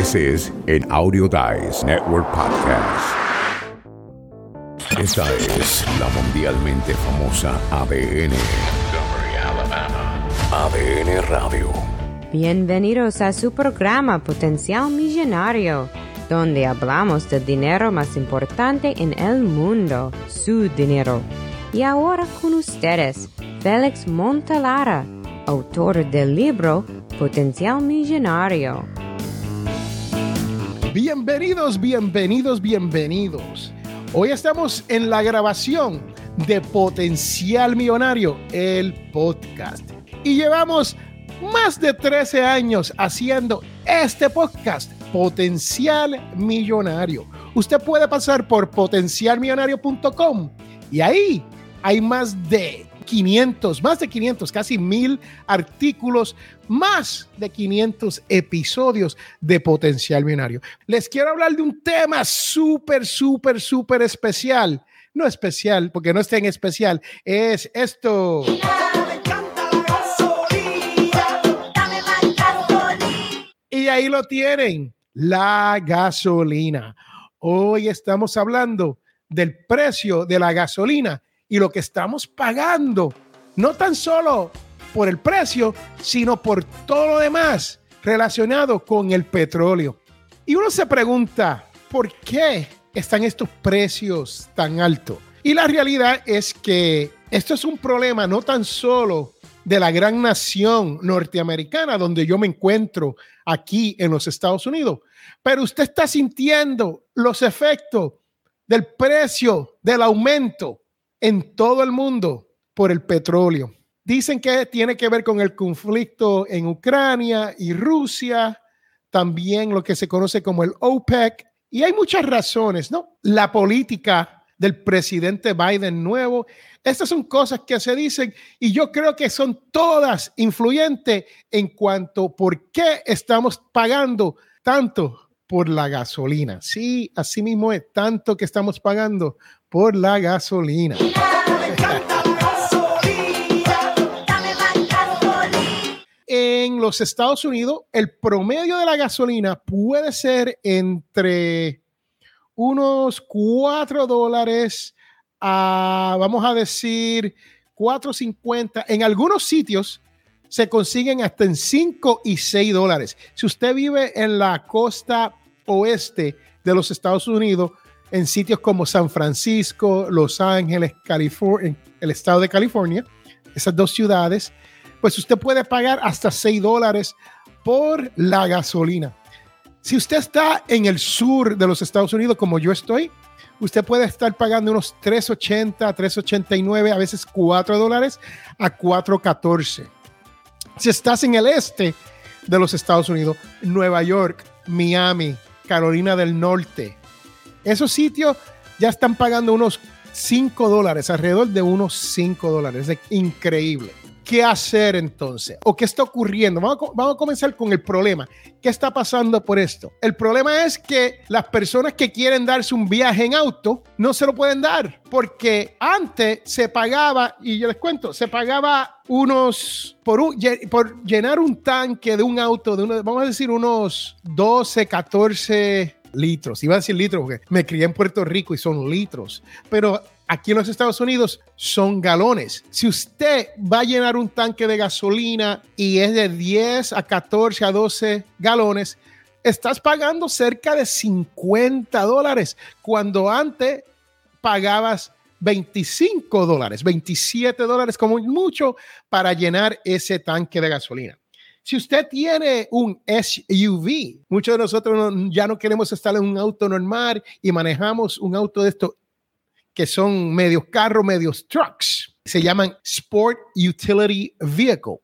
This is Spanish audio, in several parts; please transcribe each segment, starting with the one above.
This is an Audio Dice Network podcast. Esta es la mundialmente famosa ADN. ADN Radio. Bienvenidos a su programa Potencial Millonario, donde hablamos del dinero más importante en el mundo, su dinero. Y ahora con ustedes, Félix Montalara, autor del libro Potencial Millonario. Bienvenidos, bienvenidos, bienvenidos. Hoy estamos en la grabación de Potencial Millonario, el podcast. Y llevamos más de 13 años haciendo este podcast, Potencial Millonario. Usted puede pasar por potencialmillonario.com y ahí hay más de 500, más de 500, casi mil artículos, más de 500 episodios de Potencial Millonario. Les quiero hablar de un tema súper, súper, súper especial. No especial, porque no está en especial, es esto. Y ahí lo tienen, la gasolina. Hoy estamos hablando del precio de la gasolina y lo que estamos pagando, no tan solo por el precio, sino por todo lo demás relacionado con el petróleo. Y uno se pregunta, ¿por qué están estos precios tan altos? Y la realidad es que esto es un problema no tan solo de la gran nación norteamericana donde yo me encuentro aquí en los Estados Unidos, pero usted está sintiendo los efectos del precio del aumento en todo el mundo por el petróleo. Dicen que tiene que ver con el conflicto en Ucrania y Rusia, también lo que se conoce como el OPEC, y hay muchas razones, ¿no? La política del presidente Biden nuevo, estas son cosas que se dicen y yo creo que son todas influyentes en cuanto por qué estamos pagando tanto por la gasolina. Sí, así mismo es tanto que estamos pagando por la gasolina. En los Estados Unidos, el promedio de la gasolina puede ser entre unos 4 dólares a, vamos a decir, 4.50. En algunos sitios se consiguen hasta en 5 y 6 dólares. Si usted vive en la costa oeste de los Estados Unidos, en sitios como San Francisco, Los Ángeles, California, el estado de California, esas dos ciudades, pues usted puede pagar hasta 6 dólares por la gasolina. Si usted está en el sur de los Estados Unidos, como yo estoy, usted puede estar pagando unos 3.80, 3.89, a veces 4 dólares a 4.14. Si estás en el este de los Estados Unidos, Nueva York, Miami, Carolina del Norte, esos sitios ya están pagando unos 5 dólares, alrededor de unos 5 dólares. Es increíble. ¿Qué hacer entonces? ¿O qué está ocurriendo? Vamos a, comenzar con el problema. ¿Qué está pasando por esto? El problema es que las personas que quieren darse un viaje en auto no se lo pueden dar porque antes se pagaba, y yo les cuento, se pagaba unos, por, por llenar un tanque de un auto, de uno, vamos a decir unos 12, 14 litros. Iba a decir litros porque me crié en Puerto Rico y son litros. Pero aquí en los Estados Unidos son galones. Si usted va a llenar un tanque de gasolina y es de 10 a 14 a 12 galones, estás pagando cerca de 50 dólares cuando antes pagabas 25 dólares, 27 dólares como mucho para llenar ese tanque de gasolina. Si usted tiene un SUV, muchos de nosotros ya no queremos estar en un auto normal y manejamos un auto de estos que son medios carros, medios trucks. Se llaman Sport Utility Vehicle.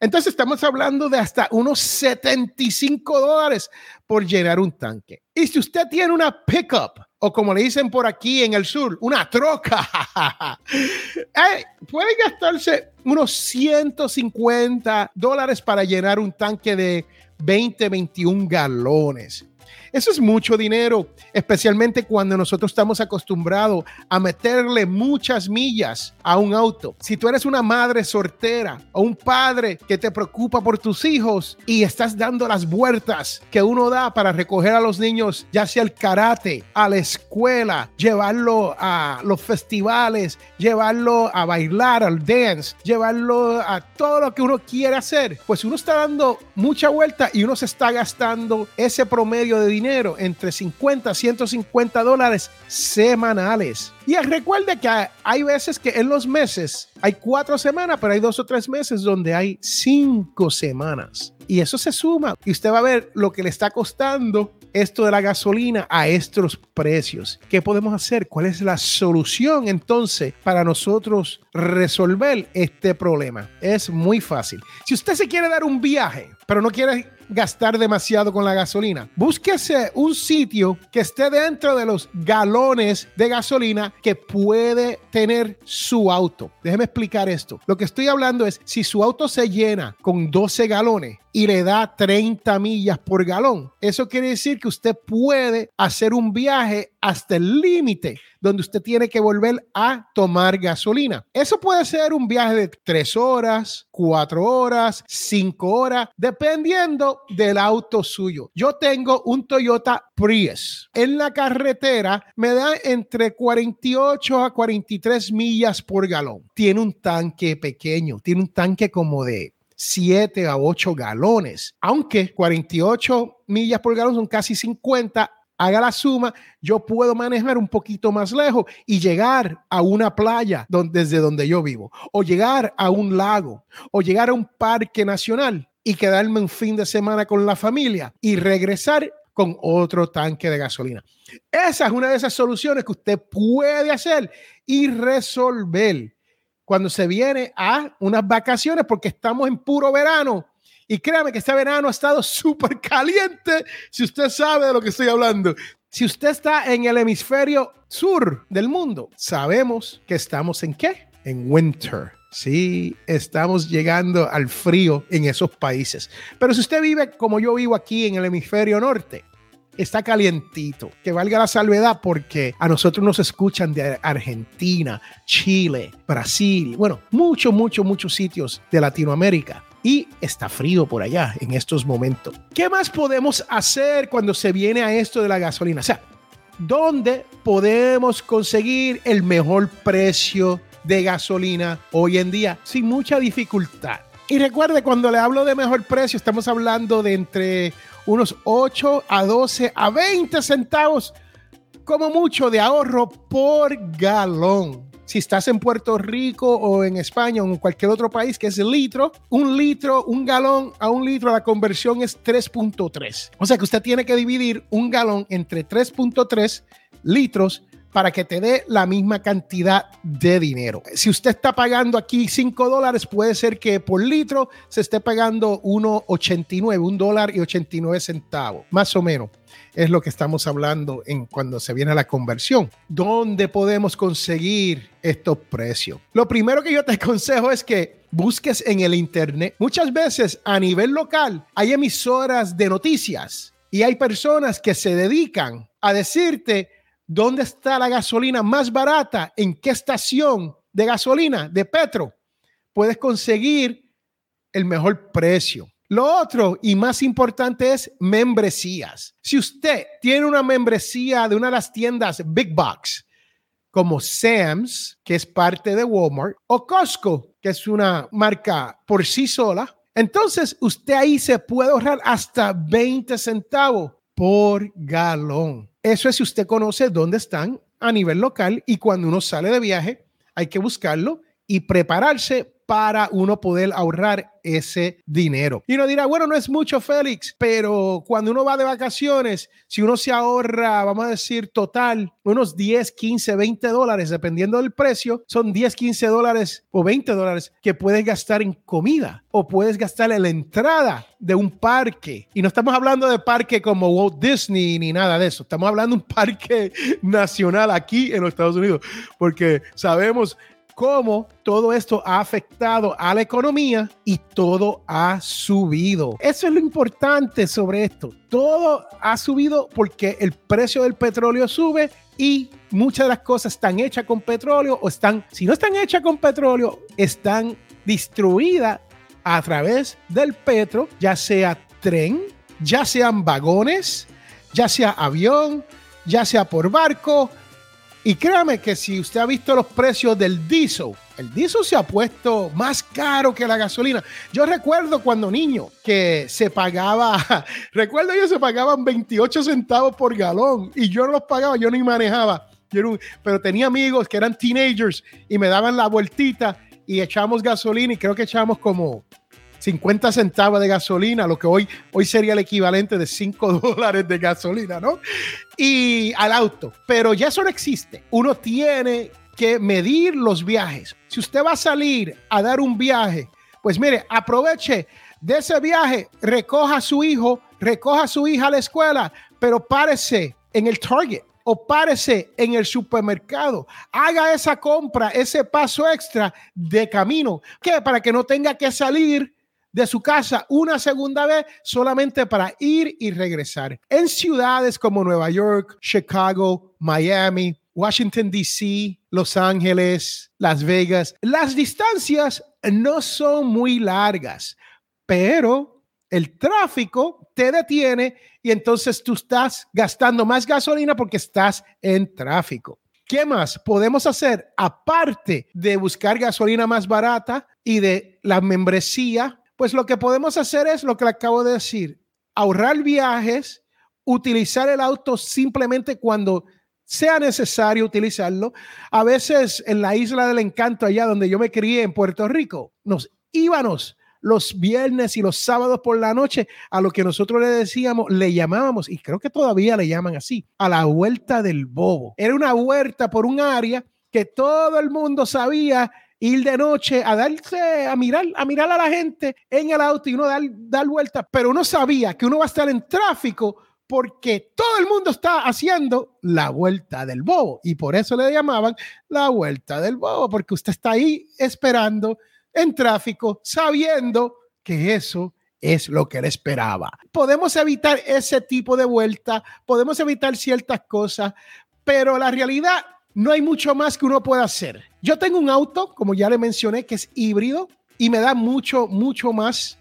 Entonces estamos hablando de hasta unos 75 dólares por llenar un tanque. Y si usted tiene una pickup, o como le dicen por aquí en el sur, una troca, eh, puede gastarse unos 150 dólares para llenar un tanque de 20, 21 galones. Eso es mucho dinero, especialmente cuando nosotros estamos acostumbrados a meterle muchas millas a un auto. Si tú eres una madre soltera o un padre que te preocupa por tus hijos y estás dando las vueltas que uno da para recoger a los niños, ya sea el karate, a la escuela, llevarlo a los festivales, llevarlo a bailar, al dance, llevarlo a todo lo que uno quiere hacer, pues uno está dando mucha vuelta y uno se está gastando ese promedio de dinero entre 50 a 150 dólares semanales. Y recuerde que hay veces que en los meses hay cuatro semanas, pero hay dos o tres meses donde hay cinco semanas. Y eso se suma y usted va a ver lo que le está costando esto de la gasolina a estos precios. ¿Qué podemos hacer? ¿Cuál es la solución entonces para nosotros resolver este problema? Es muy fácil. Si usted se quiere dar un viaje, pero no quiere gastar demasiado con la gasolina. Búsquese un sitio que esté dentro de los galones de gasolina que puede tener su auto. Déjeme explicar esto. Lo que estoy hablando es si su auto se llena con 12 galones y le da 30 millas por galón. Eso quiere decir que usted puede hacer un viaje hasta el límite donde usted tiene que volver a tomar gasolina. Eso puede ser un viaje de tres horas, cuatro horas, cinco horas, dependiendo del auto suyo. Yo tengo un Toyota Prius. En la carretera me da entre 48 a 43 millas por galón. Tiene un tanque pequeño, tiene un tanque como de 7 a 8 galones, aunque 48 millas por galón son casi 50 haga la suma, yo puedo manejar un poquito más lejos y llegar a una playa desde donde yo vivo, o llegar a un lago, o llegar a un parque nacional y quedarme un fin de semana con la familia y regresar con otro tanque de gasolina. Esa es una de esas soluciones que usted puede hacer y resolver cuando se viene a unas vacaciones porque estamos en puro verano y créame que este verano ha estado súper caliente, si usted sabe de lo que estoy hablando. Si usted está en el hemisferio sur del mundo, sabemos que estamos en qué? En winter. Sí, estamos llegando al frío en esos países. Pero si usted vive como yo vivo aquí en el hemisferio norte, está calientito. Que valga la salvedad porque a nosotros nos escuchan de Argentina, Chile, Brasil, bueno, muchos, muchos, muchos sitios de Latinoamérica y está frío por allá en estos momentos. ¿Qué más podemos hacer cuando se viene a esto de la gasolina? O sea, ¿dónde podemos conseguir el mejor precio de gasolina hoy en día sin mucha dificultad? Y recuerde, cuando le hablo de mejor precio, estamos hablando de entre unos 8 a 12 a 20 centavos como mucho de ahorro por galón si estás en Puerto Rico o en España o en cualquier otro país, que es litro, un litro, un galón a un litro, la conversión es 3.3. O sea que usted tiene que dividir un galón entre 3.3 litros para que te dé la misma cantidad de dinero. Si usted está pagando aquí 5 dólares, puede ser que por litro se esté pagando 1,89, un dólar y 89 centavos, más o menos es lo que estamos hablando en cuando se viene la conversión. ¿Dónde podemos conseguir estos precios? Lo primero que yo te aconsejo es que busques en el internet. Muchas veces a nivel local hay emisoras de noticias y hay personas que se dedican a decirte dónde está la gasolina más barata, en qué estación de gasolina, de Petro, puedes conseguir el mejor precio. Lo otro y más importante es membresías. Si usted tiene una membresía de una de las tiendas Big Box, como Sam's, que es parte de Walmart, o Costco, que es una marca por sí sola, entonces usted ahí se puede ahorrar hasta 20 centavos por galón. Eso es si usted conoce dónde están a nivel local y cuando uno sale de viaje hay que buscarlo y prepararse para uno poder ahorrar ese dinero. Y uno dirá, bueno, no es mucho, Félix, pero cuando uno va de vacaciones, si uno se ahorra, vamos a decir, total, unos 10, 15, 20 dólares, dependiendo del precio, son 10, 15 dólares o 20 dólares que puedes gastar en comida o puedes gastar en la entrada de un parque. Y no estamos hablando de parque como Walt Disney ni nada de eso. Estamos hablando de un parque nacional aquí en los Estados Unidos, porque sabemos cómo todo esto ha afectado a la economía y todo ha subido. Eso es lo importante sobre esto. Todo ha subido porque el precio del petróleo sube y muchas de las cosas están hechas con petróleo o están, si no están hechas con petróleo, están distribuidas a través del petro, ya sea tren, ya sean vagones, ya sea avión, ya sea por barco. Y créame que si usted ha visto los precios del diesel, el diesel se ha puesto más caro que la gasolina. Yo recuerdo cuando niño que se pagaba, recuerdo yo se pagaban 28 centavos por galón y yo no los pagaba, yo ni manejaba. pero tenía amigos que eran teenagers y me daban la vueltita y echábamos gasolina y creo que echábamos como 50 centavos de gasolina, lo que hoy, hoy sería el equivalente de 5 dólares de gasolina, ¿no? Y al auto. Pero ya eso no existe. Uno tiene que medir los viajes. Si usted va a salir a dar un viaje, pues mire, aproveche de ese viaje, recoja a su hijo, recoja a su hija a la escuela, pero párese en el Target o párese en el supermercado. Haga esa compra, ese paso extra de camino, que para que no tenga que salir de su casa una segunda vez solamente para ir y regresar. En ciudades como Nueva York, Chicago, Miami, Washington, D.C., Los Ángeles, Las Vegas, las distancias no son muy largas, pero el tráfico te detiene y entonces tú estás gastando más gasolina porque estás en tráfico. ¿Qué más podemos hacer aparte de buscar gasolina más barata y de la membresía pues lo que podemos hacer es lo que le acabo de decir, ahorrar viajes, utilizar el auto simplemente cuando sea necesario utilizarlo. A veces en la isla del encanto, allá donde yo me crié en Puerto Rico, nos íbamos los viernes y los sábados por la noche a lo que nosotros le decíamos, le llamábamos, y creo que todavía le llaman así, a la vuelta del bobo. Era una vuelta por un área que todo el mundo sabía ir de noche a darse, a mirar, a mirar a la gente en el auto y uno dar, dar vueltas, pero uno sabía que uno va a estar en tráfico porque todo el mundo está haciendo la vuelta del bobo y por eso le llamaban la vuelta del bobo, porque usted está ahí esperando en tráfico, sabiendo que eso es lo que él esperaba. Podemos evitar ese tipo de vuelta, podemos evitar ciertas cosas, pero la realidad no hay mucho más que uno pueda hacer. Yo tengo un auto, como ya le mencioné, que es híbrido y me da mucho, mucho más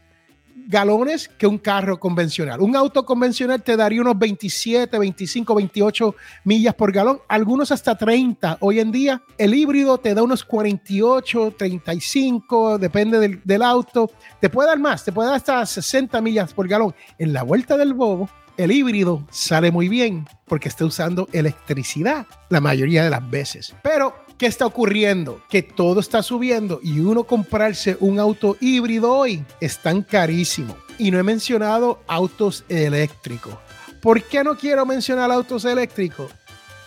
galones que un carro convencional. Un auto convencional te daría unos 27, 25, 28 millas por galón, algunos hasta 30. Hoy en día el híbrido te da unos 48, 35, depende del, auto. Te puede dar más, te puede dar hasta 60 millas por galón. En la vuelta del bobo el híbrido sale muy bien porque está usando electricidad la mayoría de las veces. Pero, ¿qué está ocurriendo? Que todo está subiendo y uno comprarse un auto híbrido hoy es tan carísimo. Y no he mencionado autos eléctricos. ¿Por qué no quiero mencionar autos eléctricos?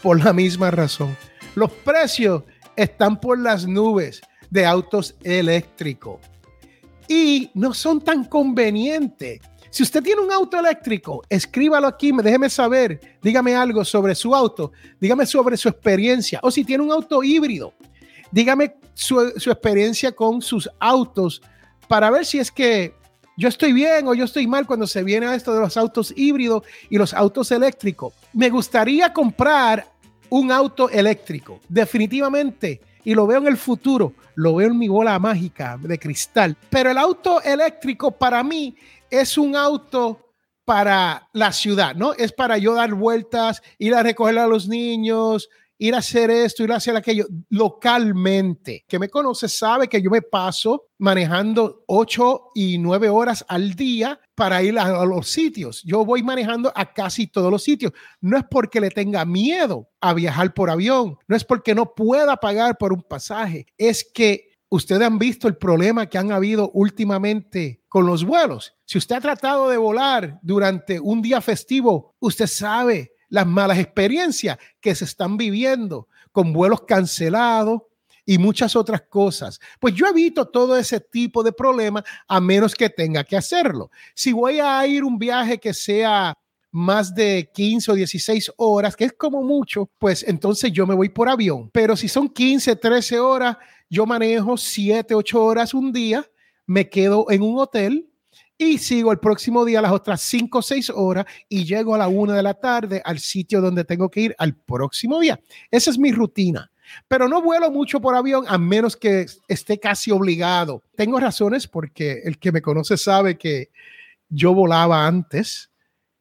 Por la misma razón. Los precios están por las nubes de autos eléctricos y no son tan convenientes. Si usted tiene un auto eléctrico, escríbalo aquí, déjeme saber, dígame algo sobre su auto, dígame sobre su experiencia. O si tiene un auto híbrido, dígame su, experiencia con sus autos para ver si es que yo estoy bien o yo estoy mal cuando se viene a esto de los autos híbridos y los autos eléctricos. Me gustaría comprar un auto eléctrico, definitivamente, y lo veo en el futuro, lo veo en mi bola mágica de cristal. Pero el auto eléctrico para mí es un auto para la ciudad, ¿no? Es para yo dar vueltas, ir a recoger a los niños, ir a hacer esto, ir a hacer aquello localmente. Que me conoce sabe que yo me paso manejando ocho y nueve horas al día para ir a, los sitios. Yo voy manejando a casi todos los sitios. No es porque le tenga miedo a viajar por avión, no es porque no pueda pagar por un pasaje, es que Ustedes han visto el problema que han habido últimamente con los vuelos. Si usted ha tratado de volar durante un día festivo, usted sabe las malas experiencias que se están viviendo con vuelos cancelados y muchas otras cosas. Pues yo evito todo ese tipo de problemas a menos que tenga que hacerlo. Si voy a ir un viaje que sea más de 15 o 16 horas, que es como mucho, pues entonces yo me voy por avión. Pero si son 15, 13 horas, yo manejo siete, ocho horas un día, me quedo en un hotel y sigo el próximo día las otras cinco o seis horas y llego a la una de la tarde al sitio donde tengo que ir al próximo día. Esa es mi rutina. Pero no vuelo mucho por avión a menos que esté casi obligado. Tengo razones porque el que me conoce sabe que yo volaba antes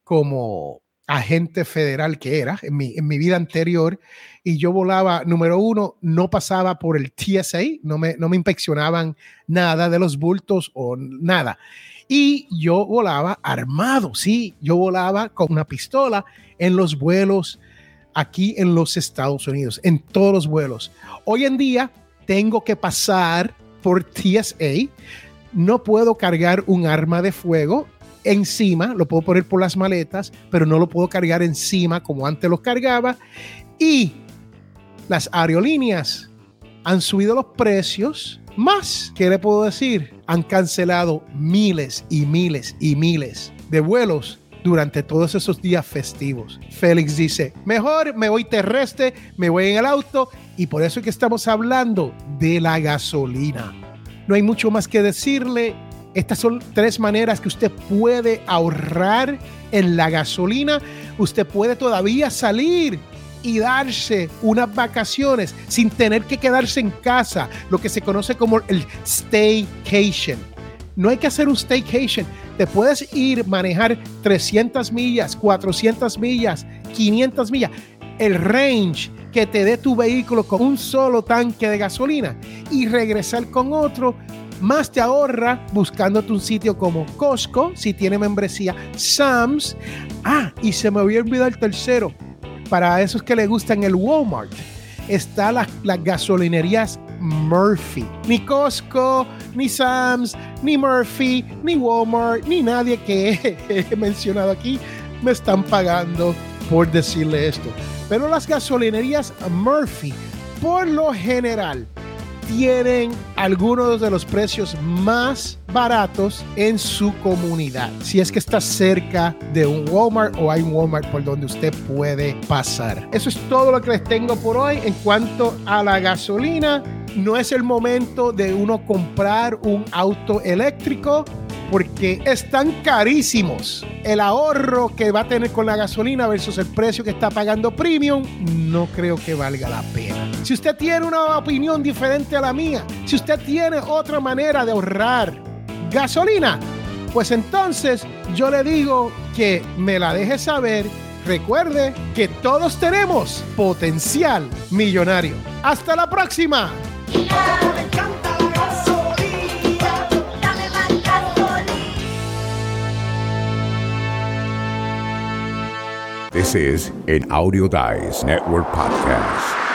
como agente federal que era en mi, en mi vida anterior y yo volaba, número uno, no pasaba por el TSA, no me, no me inspeccionaban nada de los bultos o nada. Y yo volaba armado, sí, yo volaba con una pistola en los vuelos aquí en los Estados Unidos, en todos los vuelos. Hoy en día tengo que pasar por TSA, no puedo cargar un arma de fuego encima, lo puedo poner por las maletas, pero no lo puedo cargar encima como antes lo cargaba. Y las aerolíneas han subido los precios más, ¿qué le puedo decir? Han cancelado miles y miles y miles de vuelos durante todos esos días festivos. Félix dice, mejor me voy terrestre, me voy en el auto y por eso es que estamos hablando de la gasolina. No hay mucho más que decirle. Estas son tres maneras que usted puede ahorrar en la gasolina. Usted puede todavía salir y darse unas vacaciones sin tener que quedarse en casa, lo que se conoce como el staycation. No hay que hacer un staycation. Te puedes ir manejar 300 millas, 400 millas, 500 millas, el range que te dé tu vehículo con un solo tanque de gasolina y regresar con otro más te ahorra buscándote un sitio como Costco, si tiene membresía, Sam's. Ah, y se me había olvidado el tercero, para esos que le gustan el Walmart, está las, las gasolinerías Murphy. Ni Costco, ni Sam's, ni Murphy, ni Walmart, ni nadie que he mencionado aquí me están pagando por decirle esto. Pero las gasolinerías Murphy, por lo general, tienen algunos de los precios más baratos en su comunidad. Si es que está cerca de un Walmart o hay un Walmart por donde usted puede pasar. Eso es todo lo que les tengo por hoy en cuanto a la gasolina. No es el momento de uno comprar un auto eléctrico porque están carísimos. El ahorro que va a tener con la gasolina versus el precio que está pagando premium, no creo que valga la pena. Si usted tiene una opinión diferente a la mía, si usted tiene otra manera de ahorrar gasolina, pues entonces yo le digo que me la deje saber. Recuerde que todos tenemos potencial millonario. Hasta la próxima. This is an Audio Dice Network podcast.